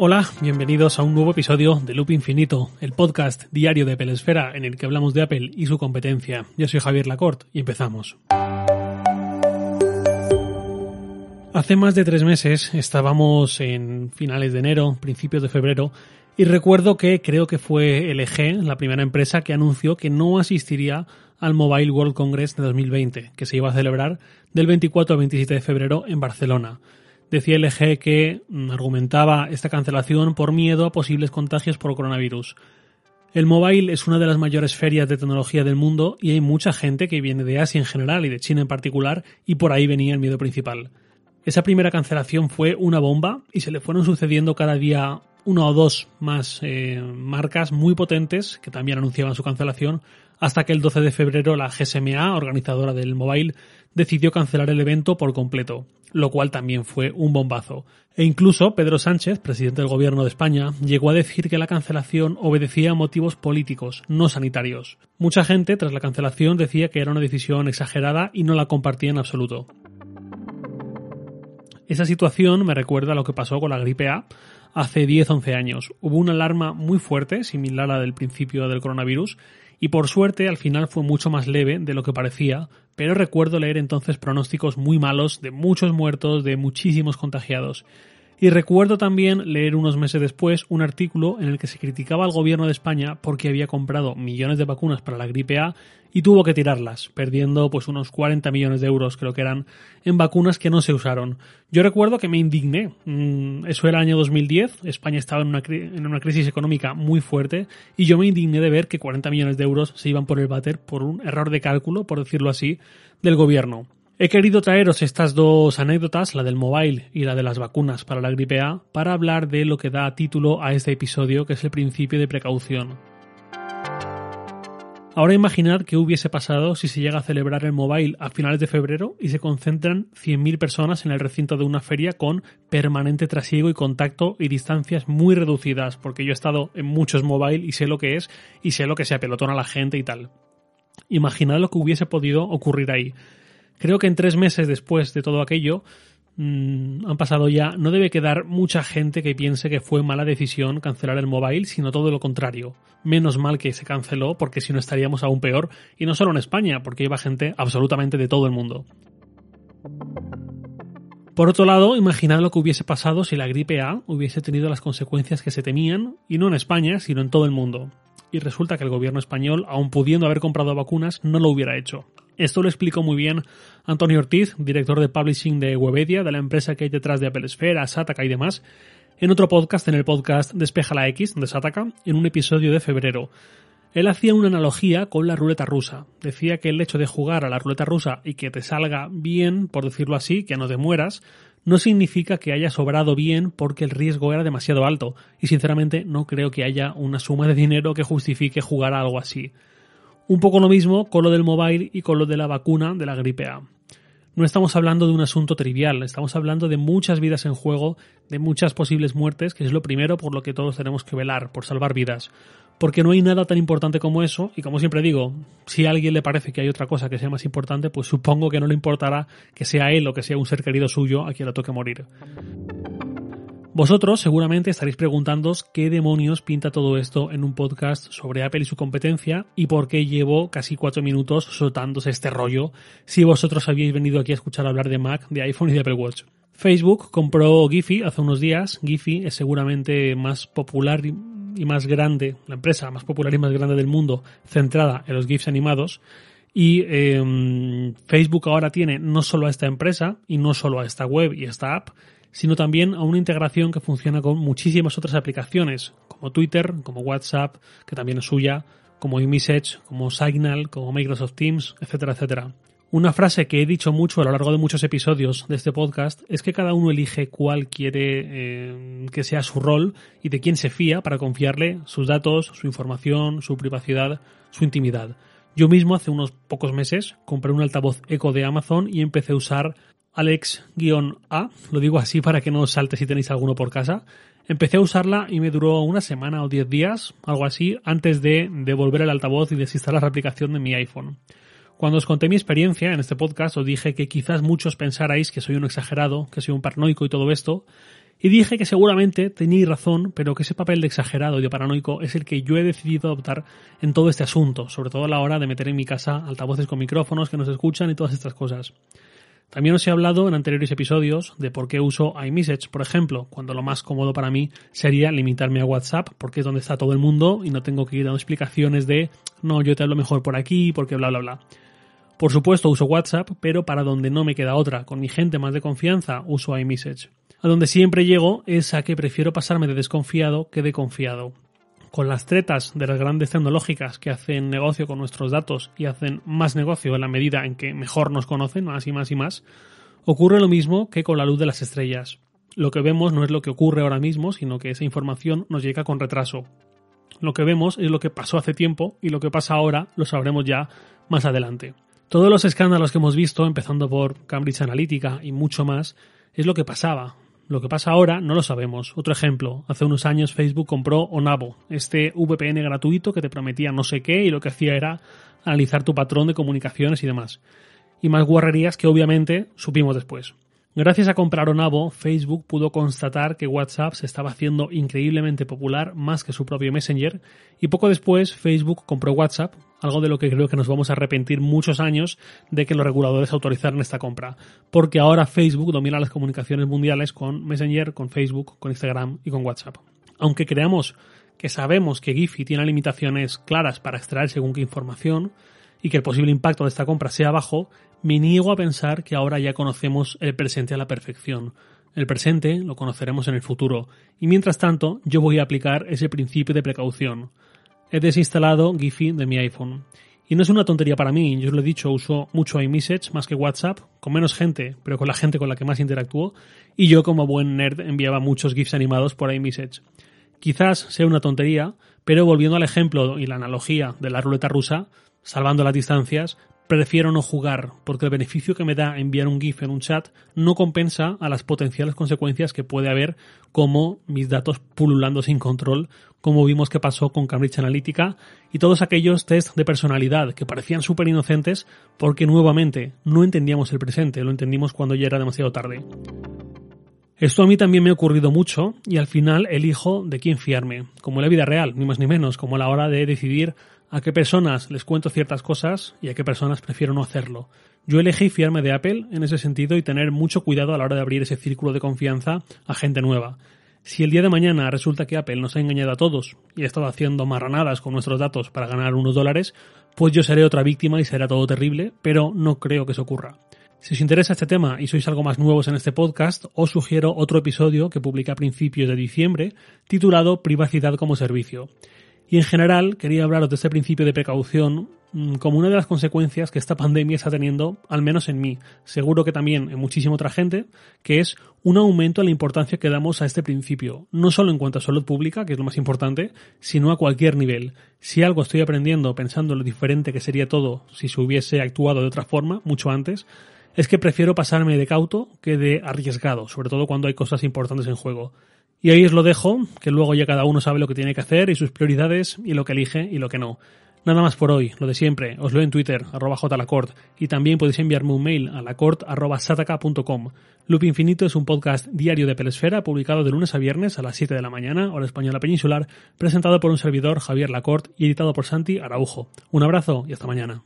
Hola, bienvenidos a un nuevo episodio de Loop Infinito, el podcast diario de Apple Esfera en el que hablamos de Apple y su competencia. Yo soy Javier Lacorte y empezamos. Hace más de tres meses estábamos en finales de enero, principios de febrero, y recuerdo que creo que fue LG, la primera empresa, que anunció que no asistiría al Mobile World Congress de 2020, que se iba a celebrar del 24 al 27 de febrero en Barcelona decía LG que mm, argumentaba esta cancelación por miedo a posibles contagios por coronavirus. El mobile es una de las mayores ferias de tecnología del mundo y hay mucha gente que viene de Asia en general y de China en particular y por ahí venía el miedo principal. Esa primera cancelación fue una bomba y se le fueron sucediendo cada día una o dos más eh, marcas muy potentes que también anunciaban su cancelación hasta que el 12 de febrero la GSMA, organizadora del mobile, decidió cancelar el evento por completo, lo cual también fue un bombazo. E incluso Pedro Sánchez, presidente del gobierno de España, llegó a decir que la cancelación obedecía a motivos políticos, no sanitarios. Mucha gente, tras la cancelación, decía que era una decisión exagerada y no la compartía en absoluto. Esa situación me recuerda a lo que pasó con la gripe A hace 10-11 años. Hubo una alarma muy fuerte, similar a la del principio del coronavirus, y por suerte al final fue mucho más leve de lo que parecía, pero recuerdo leer entonces pronósticos muy malos de muchos muertos, de muchísimos contagiados. Y recuerdo también leer unos meses después un artículo en el que se criticaba al gobierno de España porque había comprado millones de vacunas para la gripe A y tuvo que tirarlas, perdiendo pues unos 40 millones de euros creo que eran en vacunas que no se usaron. Yo recuerdo que me indigné. Mm, eso era el año 2010, España estaba en una, en una crisis económica muy fuerte y yo me indigné de ver que 40 millones de euros se iban por el váter por un error de cálculo, por decirlo así, del gobierno. He querido traeros estas dos anécdotas, la del mobile y la de las vacunas para la gripe A, para hablar de lo que da título a este episodio, que es el principio de precaución. Ahora imaginad qué hubiese pasado si se llega a celebrar el mobile a finales de febrero y se concentran 100.000 personas en el recinto de una feria con permanente trasiego y contacto y distancias muy reducidas, porque yo he estado en muchos mobile y sé lo que es y sé lo que se apelotona a la gente y tal. Imaginad lo que hubiese podido ocurrir ahí. Creo que en tres meses después de todo aquello, mm, han pasado ya, no debe quedar mucha gente que piense que fue mala decisión cancelar el mobile, sino todo lo contrario. Menos mal que se canceló, porque si no estaríamos aún peor, y no solo en España, porque iba gente absolutamente de todo el mundo. Por otro lado, imaginad lo que hubiese pasado si la gripe A hubiese tenido las consecuencias que se temían, y no en España, sino en todo el mundo. Y resulta que el gobierno español, aun pudiendo haber comprado vacunas, no lo hubiera hecho. Esto lo explicó muy bien Antonio Ortiz, director de publishing de Webedia, de la empresa que hay detrás de Apple Sphere, Sataka y demás, en otro podcast, en el podcast Despeja la X de Sataka, en un episodio de febrero. Él hacía una analogía con la ruleta rusa. Decía que el hecho de jugar a la ruleta rusa y que te salga bien, por decirlo así, que no te mueras, no significa que haya sobrado bien porque el riesgo era demasiado alto. Y sinceramente no creo que haya una suma de dinero que justifique jugar a algo así. Un poco lo mismo con lo del mobile y con lo de la vacuna de la gripe A. No estamos hablando de un asunto trivial, estamos hablando de muchas vidas en juego, de muchas posibles muertes, que es lo primero por lo que todos tenemos que velar, por salvar vidas. Porque no hay nada tan importante como eso, y como siempre digo, si a alguien le parece que hay otra cosa que sea más importante, pues supongo que no le importará que sea él o que sea un ser querido suyo a quien le toque morir. Vosotros seguramente estaréis preguntándoos qué demonios pinta todo esto en un podcast sobre Apple y su competencia y por qué llevo casi cuatro minutos soltándose este rollo si vosotros habíais venido aquí a escuchar hablar de Mac, de iPhone y de Apple Watch. Facebook compró Giphy hace unos días. Giphy es seguramente más popular y más grande, la empresa más popular y más grande del mundo, centrada en los GIFs animados. Y em, Facebook ahora tiene no solo a esta empresa y no solo a esta web y esta app, sino también a una integración que funciona con muchísimas otras aplicaciones, como Twitter, como WhatsApp, que también es suya, como iMessage, como Signal, como Microsoft Teams, etcétera, etcétera. Una frase que he dicho mucho a lo largo de muchos episodios de este podcast es que cada uno elige cuál quiere eh, que sea su rol y de quién se fía para confiarle sus datos, su información, su privacidad, su intimidad. Yo mismo hace unos pocos meses compré un altavoz Echo de Amazon y empecé a usar Alex-A, lo digo así para que no os salte si tenéis alguno por casa. Empecé a usarla y me duró una semana o diez días, algo así, antes de devolver el altavoz y desinstalar la aplicación de mi iPhone. Cuando os conté mi experiencia en este podcast os dije que quizás muchos pensarais que soy un exagerado, que soy un paranoico y todo esto, Y dije que seguramente teníais razón, pero que ese papel de exagerado y de paranoico es el que yo he decidido adoptar en todo este asunto, sobre todo a la hora de meter en mi casa altavoces con micrófonos que nos escuchan y todas estas cosas. También os he hablado en anteriores episodios de por qué uso iMessage, por ejemplo, cuando lo más cómodo para mí sería limitarme a WhatsApp, porque es donde está todo el mundo y no tengo que ir dando explicaciones de no, yo te hablo mejor por aquí, porque bla bla bla. Por supuesto uso WhatsApp, pero para donde no me queda otra, con mi gente más de confianza, uso iMessage. A donde siempre llego es a que prefiero pasarme de desconfiado que de confiado. Con las tretas de las grandes tecnológicas que hacen negocio con nuestros datos y hacen más negocio en la medida en que mejor nos conocen, más y más y más, ocurre lo mismo que con la luz de las estrellas. Lo que vemos no es lo que ocurre ahora mismo, sino que esa información nos llega con retraso. Lo que vemos es lo que pasó hace tiempo y lo que pasa ahora lo sabremos ya más adelante. Todos los escándalos que hemos visto, empezando por Cambridge Analytica y mucho más, es lo que pasaba, lo que pasa ahora no lo sabemos. Otro ejemplo, hace unos años Facebook compró Onavo, este VPN gratuito que te prometía no sé qué y lo que hacía era analizar tu patrón de comunicaciones y demás. Y más guarrerías que obviamente supimos después. Gracias a comprar Onavo, Facebook pudo constatar que WhatsApp se estaba haciendo increíblemente popular más que su propio Messenger y poco después Facebook compró WhatsApp, algo de lo que creo que nos vamos a arrepentir muchos años de que los reguladores autorizaran esta compra, porque ahora Facebook domina las comunicaciones mundiales con Messenger, con Facebook, con Instagram y con WhatsApp. Aunque creamos que sabemos que Giphy tiene limitaciones claras para extraer según qué información, y que el posible impacto de esta compra sea bajo, me niego a pensar que ahora ya conocemos el presente a la perfección. El presente lo conoceremos en el futuro, y mientras tanto yo voy a aplicar ese principio de precaución. He desinstalado Giphy de mi iPhone. Y no es una tontería para mí, yo os lo he dicho, uso mucho iMessage más que WhatsApp, con menos gente, pero con la gente con la que más interactúo, y yo como buen nerd enviaba muchos GIFs animados por iMessage. Quizás sea una tontería, pero volviendo al ejemplo y la analogía de la ruleta rusa, salvando las distancias, prefiero no jugar, porque el beneficio que me da enviar un GIF en un chat no compensa a las potenciales consecuencias que puede haber como mis datos pululando sin control, como vimos que pasó con Cambridge Analytica y todos aquellos test de personalidad que parecían súper inocentes porque nuevamente no entendíamos el presente, lo entendimos cuando ya era demasiado tarde. Esto a mí también me ha ocurrido mucho y al final elijo de quién fiarme, como en la vida real, ni más ni menos, como a la hora de decidir a qué personas les cuento ciertas cosas y a qué personas prefiero no hacerlo. Yo elegí fiarme de Apple en ese sentido y tener mucho cuidado a la hora de abrir ese círculo de confianza a gente nueva. Si el día de mañana resulta que Apple nos ha engañado a todos y ha estado haciendo marranadas con nuestros datos para ganar unos dólares, pues yo seré otra víctima y será todo terrible, pero no creo que eso ocurra. Si os interesa este tema y sois algo más nuevos en este podcast, os sugiero otro episodio que publica a principios de diciembre titulado Privacidad como Servicio. Y en general quería hablaros de este principio de precaución mm, como una de las consecuencias que esta pandemia está teniendo, al menos en mí, seguro que también en muchísima otra gente, que es un aumento en la importancia que damos a este principio, no solo en cuanto a salud pública, que es lo más importante, sino a cualquier nivel. Si algo estoy aprendiendo pensando en lo diferente que sería todo si se hubiese actuado de otra forma, mucho antes, es que prefiero pasarme de cauto que de arriesgado, sobre todo cuando hay cosas importantes en juego. Y ahí os lo dejo, que luego ya cada uno sabe lo que tiene que hacer y sus prioridades y lo que elige y lo que no. Nada más por hoy, lo de siempre, os leo en Twitter, arroba jlacort, y también podéis enviarme un mail a lacort arroba sataka.com. Loop Infinito es un podcast diario de Pelesfera, publicado de lunes a viernes a las 7 de la mañana, hora española peninsular, presentado por un servidor, Javier Lacort, y editado por Santi Araujo. Un abrazo y hasta mañana.